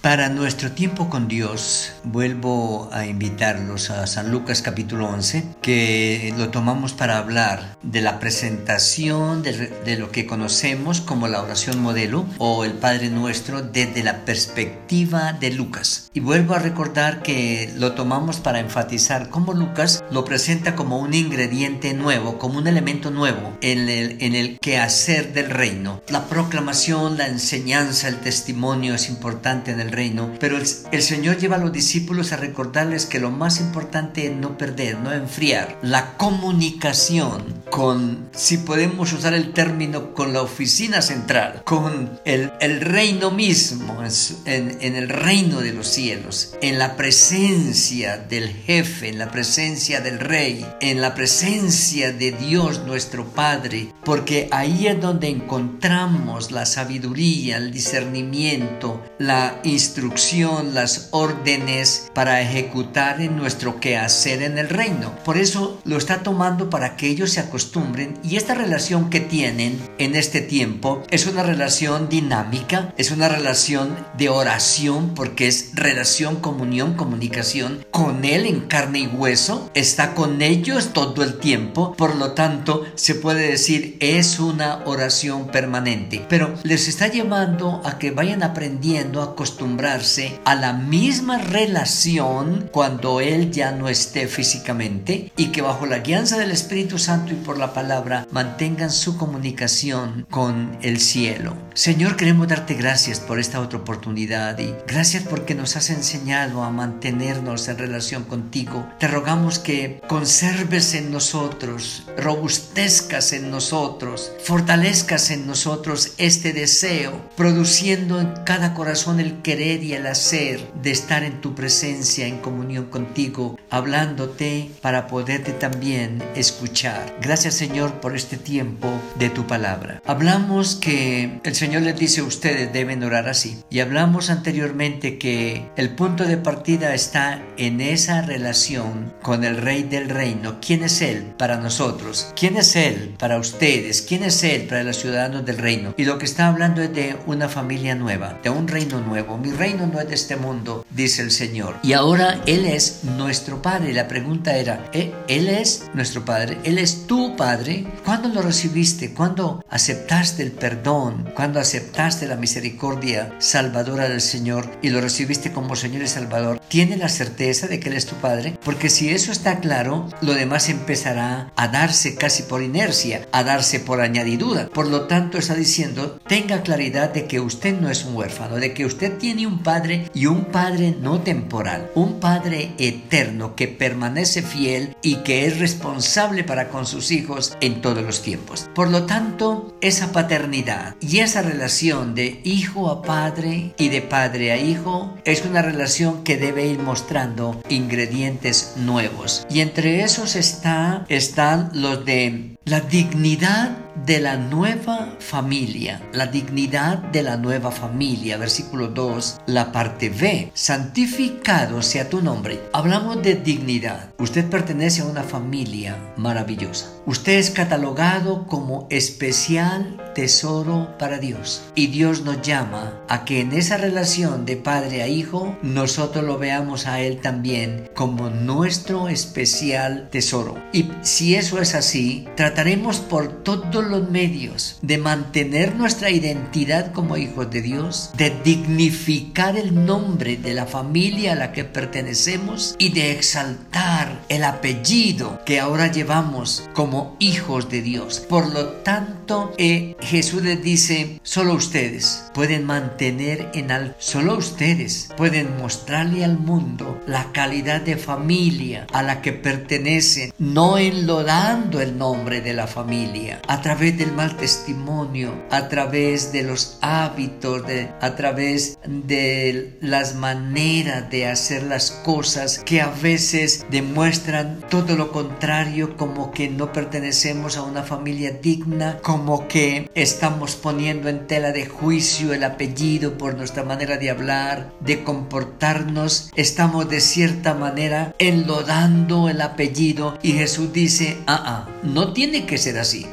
Para nuestro tiempo con Dios, vuelvo a invitarlos a San Lucas capítulo 11, que lo tomamos para hablar de la presentación de, lo que conocemos como la oración modelo o el Padre Nuestro desde la perspectiva de Lucas. Y vuelvo a recordar que lo tomamos para enfatizar cómo Lucas lo presenta como un ingrediente nuevo, como un elemento nuevo en el, en el quehacer del reino. La proclamación, la enseñanza, el testimonio es importante en el reino, pero el, Señor lleva a los discípulos a recordarles que lo más importante es no perder, no enfriar la comunicación con, si podemos usar el término, con la oficina central, con el, el reino mismo, en, en el reino de los cielos, en la presencia del jefe, en la presencia del rey, en la presencia de Dios nuestro Padre, porque ahí es donde encontramos la sabiduría, el discernimiento, la instrucción, las órdenes para ejecutar en nuestro quehacer en el reino. Por eso lo está tomando para que ellos se acostumbren y esta relación que tienen en este tiempo es una relación dinámica, es una relación de oración porque es relación, comunión, comunicación con Él en carne y hueso, está con ellos todo el tiempo, por lo tanto se puede decir es una oración permanente, pero les está llevando a que vayan aprendiendo a acostumbrarse a la misma relación cuando Él ya no esté físicamente y que bajo la guianza del Espíritu Santo y por la palabra mantengan su comunicación con el cielo. Señor, queremos darte gracias por esta otra oportunidad y gracias porque nos has enseñado a mantenernos en relación contigo. Te rogamos que conserves en nosotros, robustezcas en nosotros, fortalezcas en nosotros este deseo, produciendo en cada corazón el querer y el hacer de estar en tu presencia, en comunión contigo, hablándote para poderte también escuchar. Gracias Señor por este tiempo de tu palabra. Hablamos que el Señor les dice a ustedes deben orar así. Y hablamos anteriormente que el punto de partida está en esa relación con el Rey del Reino. ¿Quién es Él para nosotros? ¿Quién es Él para ustedes? ¿Quién es Él para los ciudadanos del reino? Y lo que está hablando es de una familia nueva, de un reino nuevo mi reino no es de este mundo, dice el Señor. Y ahora Él es nuestro Padre. La pregunta era, ¿eh? ¿Él es nuestro Padre? ¿Él es tu Padre? ¿Cuándo lo recibiste? ¿Cuándo aceptaste el perdón? ¿Cuándo aceptaste la misericordia salvadora del Señor y lo recibiste como Señor y Salvador? ¿Tienes la certeza de que Él es tu Padre? Porque si eso está claro, lo demás empezará a darse casi por inercia, a darse por añadidura. Por lo tanto, está diciendo, tenga claridad de que usted no es un huérfano, de que usted tiene un padre y un padre no temporal, un padre eterno que permanece fiel y que es responsable para con sus hijos en todos los tiempos. Por lo tanto, esa paternidad y esa relación de hijo a padre y de padre a hijo es una relación que debe ir mostrando ingredientes nuevos. Y entre esos está, están los de la dignidad de la nueva familia, la dignidad de la nueva familia, versículo 2, la parte B, santificado sea tu nombre. Hablamos de dignidad. Usted pertenece a una familia maravillosa. Usted es catalogado como especial tesoro para Dios. Y Dios nos llama a que en esa relación de padre a hijo, nosotros lo veamos a Él también como nuestro especial tesoro. Y si eso es así, trataremos por todos los medios de mantener nuestra identidad como hijos de Dios, de dignificar el nombre de la familia a la que pertenecemos y de exaltar el apellido que ahora llevamos como hijos de Dios. Por lo tanto, eh, Jesús les dice, solo ustedes pueden mantener en alto, solo ustedes pueden mostrarle al mundo la calidad de familia a la que pertenecen, no enlodando el nombre de la familia, a través del mal testimonio, a través de los hábitos, de, a través de las maneras de hacer las cosas que a veces demuestran muestran todo lo contrario, como que no pertenecemos a una familia digna, como que estamos poniendo en tela de juicio el apellido por nuestra manera de hablar, de comportarnos, estamos de cierta manera enlodando el apellido y Jesús dice, ah, ah, no tiene que ser así.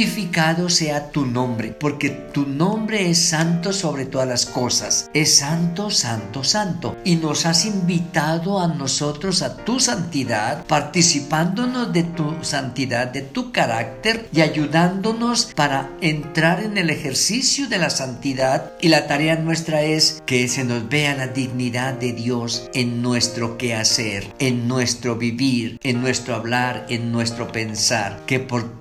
Santificado sea tu nombre, porque tu nombre es santo sobre todas las cosas. Es santo, santo, santo. Y nos has invitado a nosotros a tu santidad, participándonos de tu santidad, de tu carácter y ayudándonos para entrar en el ejercicio de la santidad. Y la tarea nuestra es que se nos vea la dignidad de Dios en nuestro quehacer, en nuestro vivir, en nuestro hablar, en nuestro pensar. Que por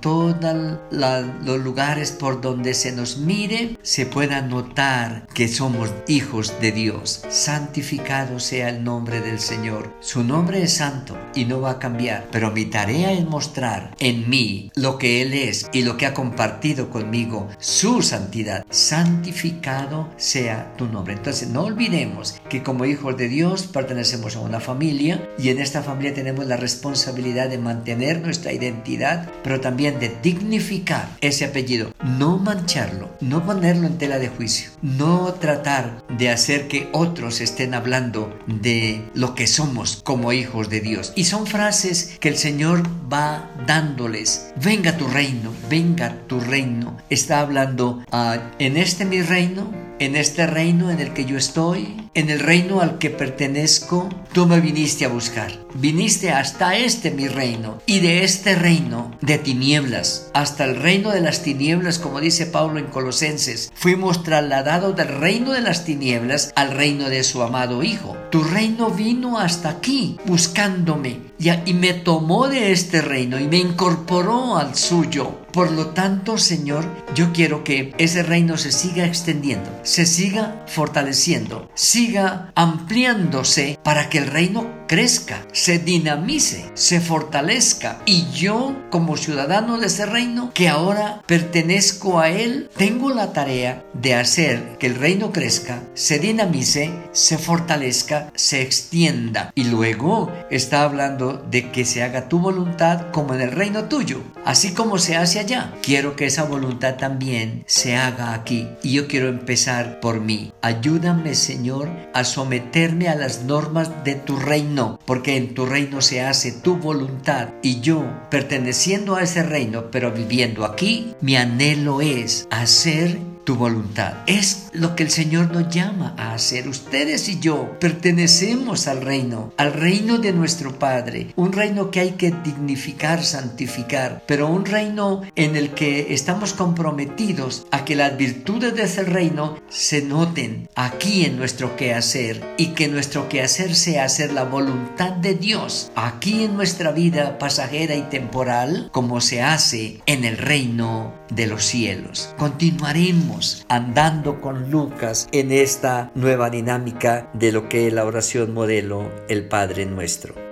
los lugares por donde se nos mire se pueda notar que somos hijos de Dios. Santificado sea el nombre del Señor. Su nombre es santo y no va a cambiar. Pero mi tarea es mostrar en mí lo que Él es y lo que ha compartido conmigo, su santidad. Santificado sea tu nombre. Entonces no olvidemos que como hijos de Dios pertenecemos a una familia y en esta familia tenemos la responsabilidad de mantener nuestra identidad, pero también de dignificar ese apellido, no mancharlo, no ponerlo en tela de juicio, no tratar de hacer que otros estén hablando de lo que somos como hijos de Dios. Y son frases que el Señor va dándoles. Venga tu reino, venga tu reino. Está hablando ah, en este mi reino, en este reino en el que yo estoy, en el reino al que pertenezco, tú me viniste a buscar. Viniste hasta este mi reino y de este reino de tinieblas hasta el reino de las tinieblas, como dice Pablo en Colosenses, fuimos trasladados del reino de las tinieblas al reino de su amado Hijo. Tu reino vino hasta aquí buscándome y, me tomó de este reino y me incorporó al suyo. Por lo tanto, Señor, yo quiero que ese reino se siga extendiendo, se siga fortaleciendo, siga ampliándose para que el reino crezca, se dinamice, se fortalezca y yo como ciudadano de ese reino que ahora pertenezco a él, tengo la tarea de hacer que el reino crezca, se dinamice, se fortalezca, se extienda y luego está hablando de que se haga tu voluntad como en el reino tuyo, así como se hace allá. Quiero que esa voluntad también se haga aquí y yo quiero empezar por mí. Ayúdame Señor a someterme a las normas de tu reino porque en tu reino se hace tu voluntad y yo, perteneciendo a ese reino, pero viviendo aquí, mi anhelo es hacer tu voluntad. Es lo que el Señor nos llama a hacer. Ustedes y yo pertenecemos al reino, al reino de nuestro Padre, un reino que hay que dignificar, santificar, pero un reino en el que estamos comprometidos a que las virtudes de ese reino se noten aquí en nuestro quehacer y que nuestro quehacer sea hacer la voluntad de Dios aquí en nuestra vida pasajera y temporal como se hace en el reino de los cielos. Continuaremos andando con Lucas en esta nueva dinámica de lo que es la oración modelo, el Padre nuestro.